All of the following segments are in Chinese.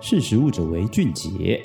识时务者为俊杰。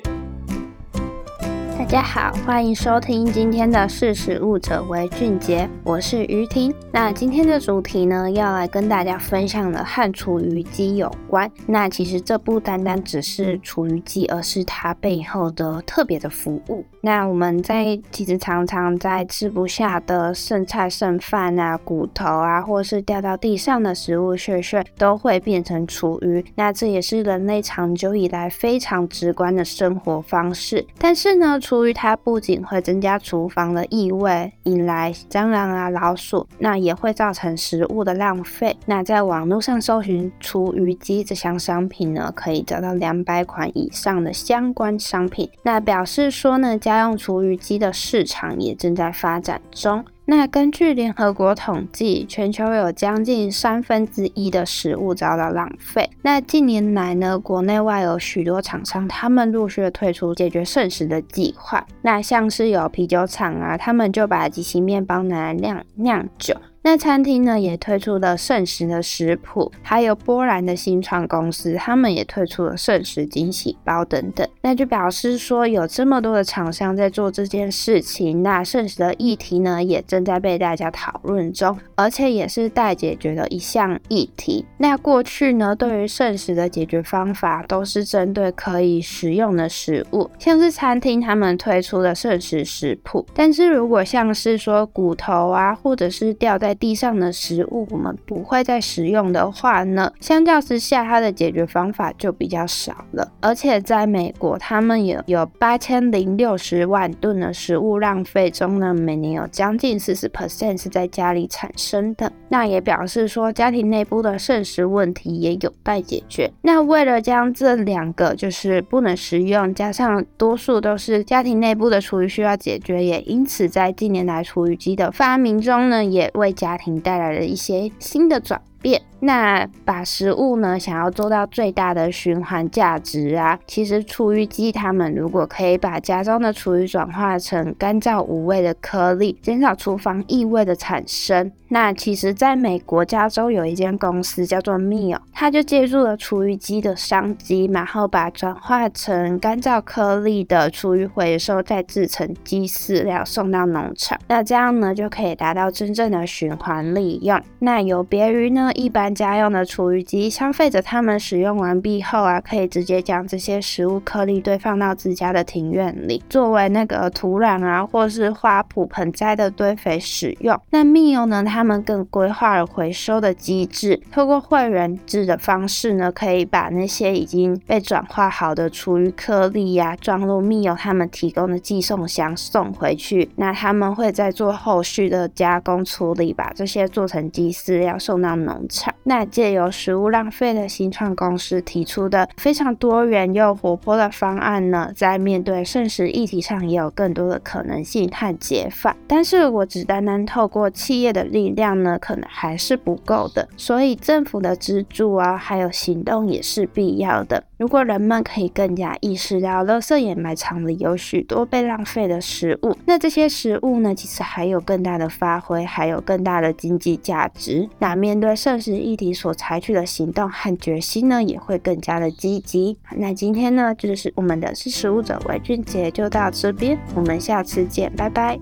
大家好，欢迎收听今天的识食物者为俊杰，我是于婷。那今天的主题呢，要来跟大家分享的和厨余机有关。那其实这不单单只是厨余机，而是它背后的特别的服务。那我们在其实常常在吃不下的剩菜剩饭啊、骨头啊，或是掉到地上的食物屑屑，都会变成厨余。那这也是人类长久以来非常直观的生活方式。但是呢，厨意它不仅会增加厨房的异味，引来蟑螂啊、老鼠，那也会造成食物的浪费。那在网络上搜寻厨余机这项商品呢，可以找到两百款以上的相关商品。那表示说呢，家用厨余机的市场也正在发展中。那根据联合国统计，全球有将近三分之一的食物遭到浪费。那近年来呢，国内外有许多厂商，他们陆续推出解决剩食的计划。那像是有啤酒厂啊，他们就把即席面包拿来酿酿酒。那餐厅呢，也推出了剩食的食谱，还有波兰的新创公司，他们也推出了剩食惊喜包等等。那就表示说，有这么多的厂商在做这件事情，那剩食的议题呢，也正在被大家讨论中，而且也是待解决的一项议题。那过去呢，对于剩食的解决方法，都是针对可以食用的食物，像是餐厅他们推出的剩食食谱。但是如果像是说骨头啊，或者是掉在地上的食物，我们不会再食用的话呢，相较之下，它的解决方法就比较少了。而且在美国，他们有有八千零六十万吨的食物浪费中呢，每年有将近四十 percent 是在家里产生的。那也表示说，家庭内部的剩食问题也有待解决。那为了将这两个就是不能食用，加上多数都是家庭内部的厨余需要解决，也因此在近年来厨余机的发明中呢，也为家庭带来了一些新的转变。那把食物呢，想要做到最大的循环价值啊，其实厨余机他们如果可以把家中的厨余转化成干燥无味的颗粒，减少厨房异味的产生，那其实在美国加州有一间公司叫做 Meal，它就借助了厨余机的商机，然后把转化成干燥颗粒的厨余回收再制成鸡饲料送到农场，那这样呢就可以达到真正的循环利用。那有别于呢一般。家用的厨余机，消费者他们使用完毕后啊，可以直接将这些食物颗粒堆放到自家的庭院里，作为那个土壤啊，或是花圃盆栽的堆肥使用。那 Meal 呢，他们更规划了回收的机制，透过会员制的方式呢，可以把那些已经被转化好的厨余颗粒呀，装入 Meal 他们提供的寄送箱送回去。那他们会再做后续的加工处理，把这些做成鸡饲料送到农那借由食物浪费的新创公司提出的非常多元又活泼的方案呢，在面对剩食议题上也有更多的可能性和解法。但是，我只单单透过企业的力量呢，可能还是不够的。所以，政府的资助啊，还有行动也是必要的。如果人们可以更加意识到，垃圾掩埋场里有许多被浪费的食物，那这些食物呢，其实还有更大的发挥，还有更大的经济价值。那面对剩食议题所采取的行动和决心呢，也会更加的积极。那今天呢，就是我们的识时务者为俊杰就到这边，我们下次见，拜拜。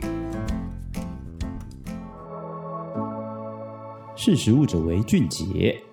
识时务者为俊杰。